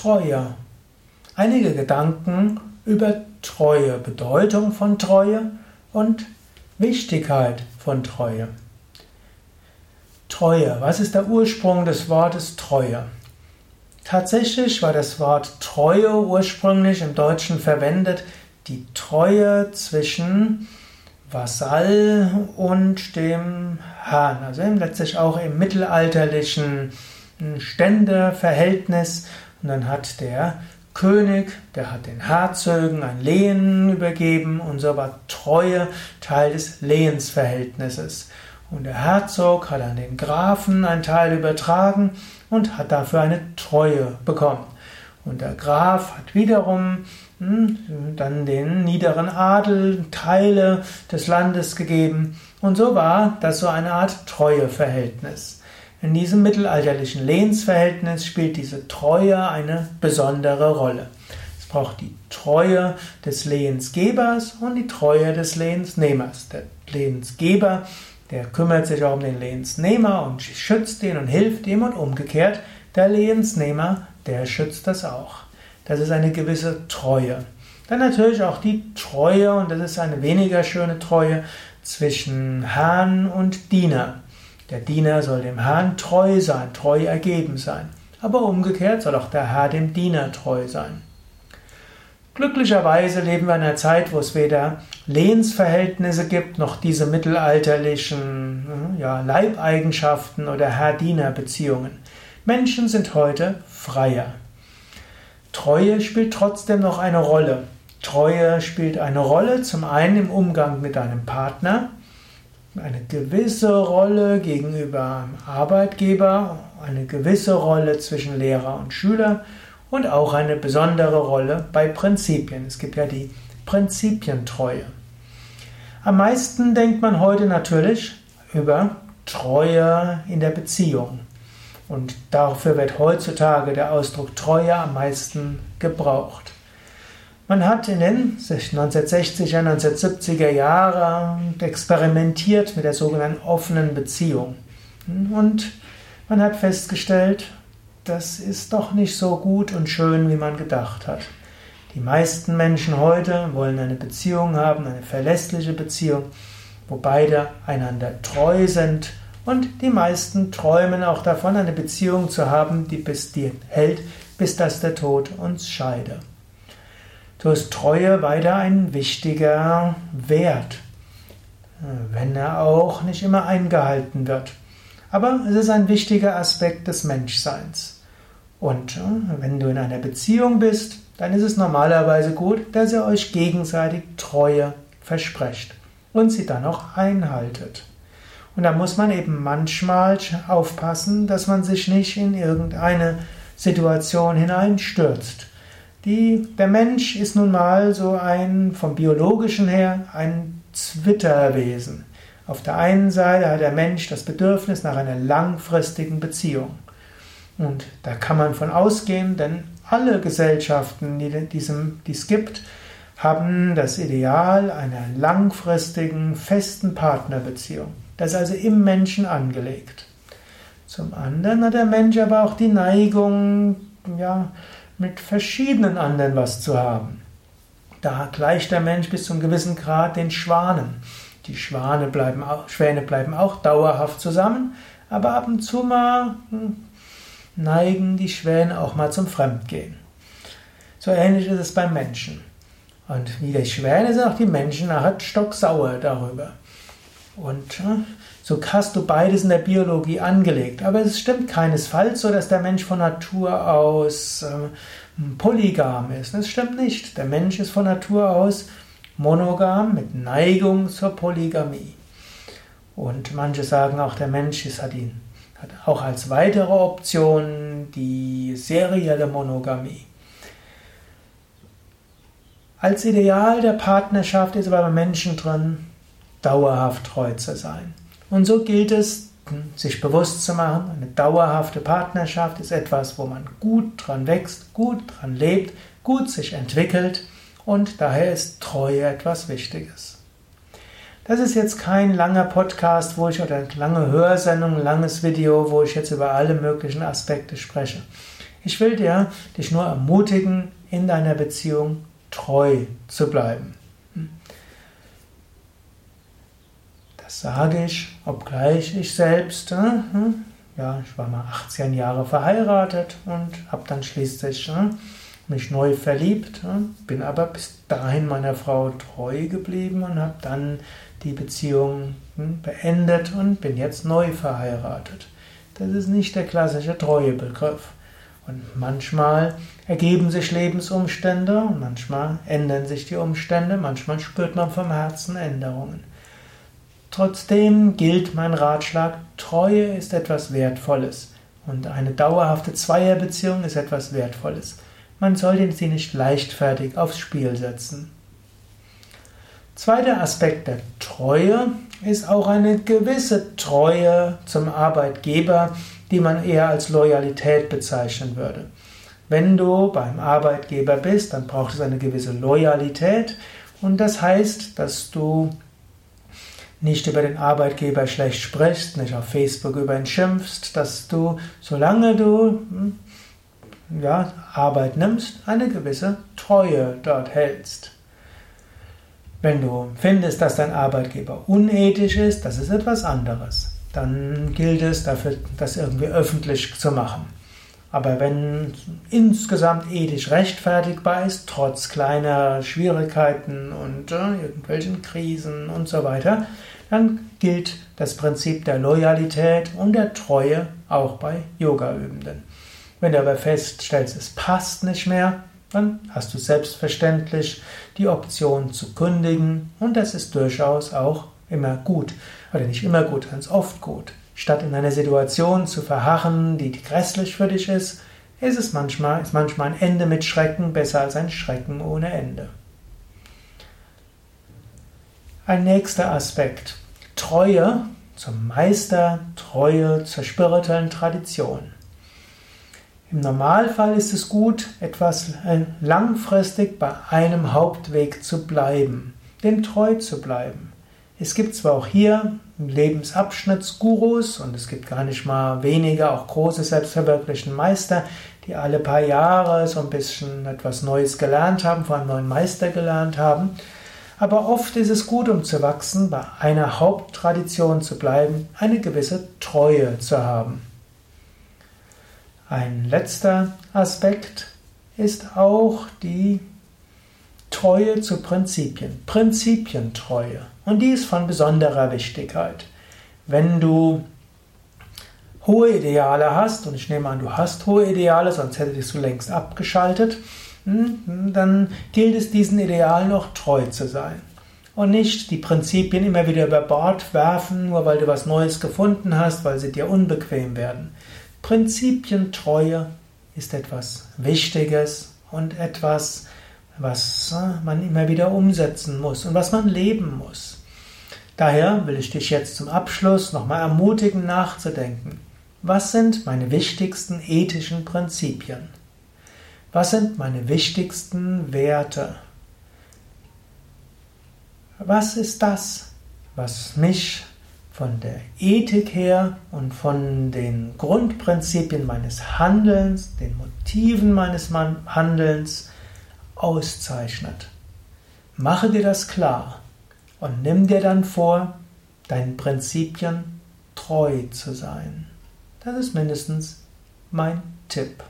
Treue. Einige Gedanken über Treue, Bedeutung von Treue und Wichtigkeit von Treue. Treue, was ist der Ursprung des Wortes Treue? Tatsächlich war das Wort Treue ursprünglich im Deutschen verwendet, die Treue zwischen Vasall und dem Herrn, also letztlich auch im mittelalterlichen Ständeverhältnis. Und dann hat der König, der hat den Herzögen ein Lehen übergeben und so war Treue Teil des Lehensverhältnisses. Und der Herzog hat an den Grafen einen Teil übertragen und hat dafür eine Treue bekommen. Und der Graf hat wiederum hm, dann den niederen Adel Teile des Landes gegeben. Und so war das so eine Art Treueverhältnis. In diesem mittelalterlichen Lehnsverhältnis spielt diese Treue eine besondere Rolle. Es braucht die Treue des Lehensgebers und die Treue des Lehensnehmers. Der Lehensgeber, der kümmert sich auch um den Lehensnehmer und schützt ihn und hilft ihm und umgekehrt, der Lehensnehmer, der schützt das auch. Das ist eine gewisse Treue. Dann natürlich auch die Treue, und das ist eine weniger schöne Treue, zwischen Herrn und Diener. Der Diener soll dem Herrn treu sein, treu ergeben sein. Aber umgekehrt soll auch der Herr dem Diener treu sein. Glücklicherweise leben wir in einer Zeit, wo es weder Lehnsverhältnisse gibt, noch diese mittelalterlichen hm, ja, Leibeigenschaften oder Herr-Diener-Beziehungen. Menschen sind heute freier. Treue spielt trotzdem noch eine Rolle. Treue spielt eine Rolle zum einen im Umgang mit deinem Partner, eine gewisse Rolle gegenüber Arbeitgeber, eine gewisse Rolle zwischen Lehrer und Schüler und auch eine besondere Rolle bei Prinzipien. Es gibt ja die Prinzipientreue. Am meisten denkt man heute natürlich über Treue in der Beziehung. Und dafür wird heutzutage der Ausdruck Treue am meisten gebraucht. Man hat in den 1960er, 1970er Jahren experimentiert mit der sogenannten offenen Beziehung. Und man hat festgestellt, das ist doch nicht so gut und schön, wie man gedacht hat. Die meisten Menschen heute wollen eine Beziehung haben, eine verlässliche Beziehung, wo beide einander treu sind und die meisten träumen auch davon, eine Beziehung zu haben, die bis die hält, bis dass der Tod uns scheide. So ist Treue weiter ein wichtiger Wert, wenn er auch nicht immer eingehalten wird. Aber es ist ein wichtiger Aspekt des Menschseins. Und äh, wenn du in einer Beziehung bist, dann ist es normalerweise gut, dass ihr euch gegenseitig Treue versprecht und sie dann auch einhaltet. Und da muss man eben manchmal aufpassen, dass man sich nicht in irgendeine Situation hineinstürzt. Die, der Mensch ist nun mal so ein, vom biologischen her, ein Zwitterwesen. Auf der einen Seite hat der Mensch das Bedürfnis nach einer langfristigen Beziehung. Und da kann man von ausgehen, denn alle Gesellschaften, die, diesem, die es gibt, haben das Ideal einer langfristigen, festen Partnerbeziehung. Das ist also im Menschen angelegt. Zum anderen hat der Mensch aber auch die Neigung, ja, mit verschiedenen anderen was zu haben. Da gleicht der Mensch bis zu einem gewissen Grad den Schwanen. Die Schwane bleiben Schwäne bleiben auch dauerhaft zusammen, aber ab und zu mal hm, neigen die Schwäne auch mal zum Fremdgehen. So ähnlich ist es beim Menschen. Und wie die Schwäne sind auch die Menschen nachher stocksauer darüber. Und hm, so hast du beides in der Biologie angelegt. Aber es stimmt keinesfalls so, dass der Mensch von Natur aus äh, polygam ist. Das stimmt nicht. Der Mensch ist von Natur aus monogam mit Neigung zur Polygamie. Und manche sagen auch, der Mensch ist, hat, ihn, hat auch als weitere Option die serielle Monogamie. Als Ideal der Partnerschaft ist aber bei Menschen drin, dauerhaft treu zu sein. Und so gilt es, sich bewusst zu machen, eine dauerhafte Partnerschaft ist etwas, wo man gut dran wächst, gut dran lebt, gut sich entwickelt und daher ist Treue etwas Wichtiges. Das ist jetzt kein langer Podcast, wo ich oder lange Hörsendung, langes Video, wo ich jetzt über alle möglichen Aspekte spreche. Ich will dir dich nur ermutigen, in deiner Beziehung treu zu bleiben. Das sage ich, obgleich ich selbst, äh, ja, ich war mal 18 Jahre verheiratet und habe dann schließlich äh, mich neu verliebt, äh, bin aber bis dahin meiner Frau treu geblieben und habe dann die Beziehung hm, beendet und bin jetzt neu verheiratet. Das ist nicht der klassische Treuebegriff. Und manchmal ergeben sich Lebensumstände manchmal ändern sich die Umstände, manchmal spürt man vom Herzen Änderungen. Trotzdem gilt mein Ratschlag, Treue ist etwas Wertvolles und eine dauerhafte Zweierbeziehung ist etwas Wertvolles. Man sollte sie nicht leichtfertig aufs Spiel setzen. Zweiter Aspekt der Treue ist auch eine gewisse Treue zum Arbeitgeber, die man eher als Loyalität bezeichnen würde. Wenn du beim Arbeitgeber bist, dann braucht es eine gewisse Loyalität und das heißt, dass du nicht über den Arbeitgeber schlecht sprichst, nicht auf Facebook über ihn schimpfst, dass du, solange du hm, ja, Arbeit nimmst, eine gewisse Treue dort hältst. Wenn du findest, dass dein Arbeitgeber unethisch ist, das ist etwas anderes. Dann gilt es dafür, das irgendwie öffentlich zu machen. Aber wenn insgesamt ethisch rechtfertigbar ist, trotz kleiner Schwierigkeiten und äh, irgendwelchen Krisen und so weiter, dann gilt das Prinzip der Loyalität und der Treue auch bei Yogaübenden. Wenn du aber feststellst, es passt nicht mehr, dann hast du selbstverständlich die Option zu kündigen und das ist durchaus auch immer gut. Oder nicht immer gut, ganz oft gut. Statt in einer Situation zu verharren, die grässlich für dich ist, ist es manchmal, ist manchmal ein Ende mit Schrecken besser als ein Schrecken ohne Ende. Ein nächster Aspekt. Treue zum Meister, Treue zur spirituellen Tradition. Im Normalfall ist es gut, etwas äh, langfristig bei einem Hauptweg zu bleiben, dem treu zu bleiben. Es gibt zwar auch hier Lebensabschnittsgurus und es gibt gar nicht mal wenige, auch große selbstverwirklichten Meister, die alle paar Jahre so ein bisschen etwas Neues gelernt haben, von einem neuen Meister gelernt haben. Aber oft ist es gut, um zu wachsen, bei einer Haupttradition zu bleiben, eine gewisse Treue zu haben. Ein letzter Aspekt ist auch die Treue zu Prinzipien, Prinzipientreue. Und die ist von besonderer Wichtigkeit. Wenn du hohe Ideale hast, und ich nehme an, du hast hohe Ideale, sonst hättest du längst abgeschaltet, hm, dann gilt es, diesen Idealen auch treu zu sein. Und nicht die Prinzipien immer wieder über Bord werfen, nur weil du was Neues gefunden hast, weil sie dir unbequem werden. Prinzipientreue ist etwas Wichtiges und etwas, was äh, man immer wieder umsetzen muss und was man leben muss. Daher will ich dich jetzt zum Abschluss nochmal ermutigen nachzudenken. Was sind meine wichtigsten ethischen Prinzipien? Was sind meine wichtigsten Werte? Was ist das, was mich von der Ethik her und von den Grundprinzipien meines Handelns, den Motiven meines Handelns auszeichnet. Mache dir das klar und nimm dir dann vor, deinen Prinzipien treu zu sein. Das ist mindestens mein Tipp.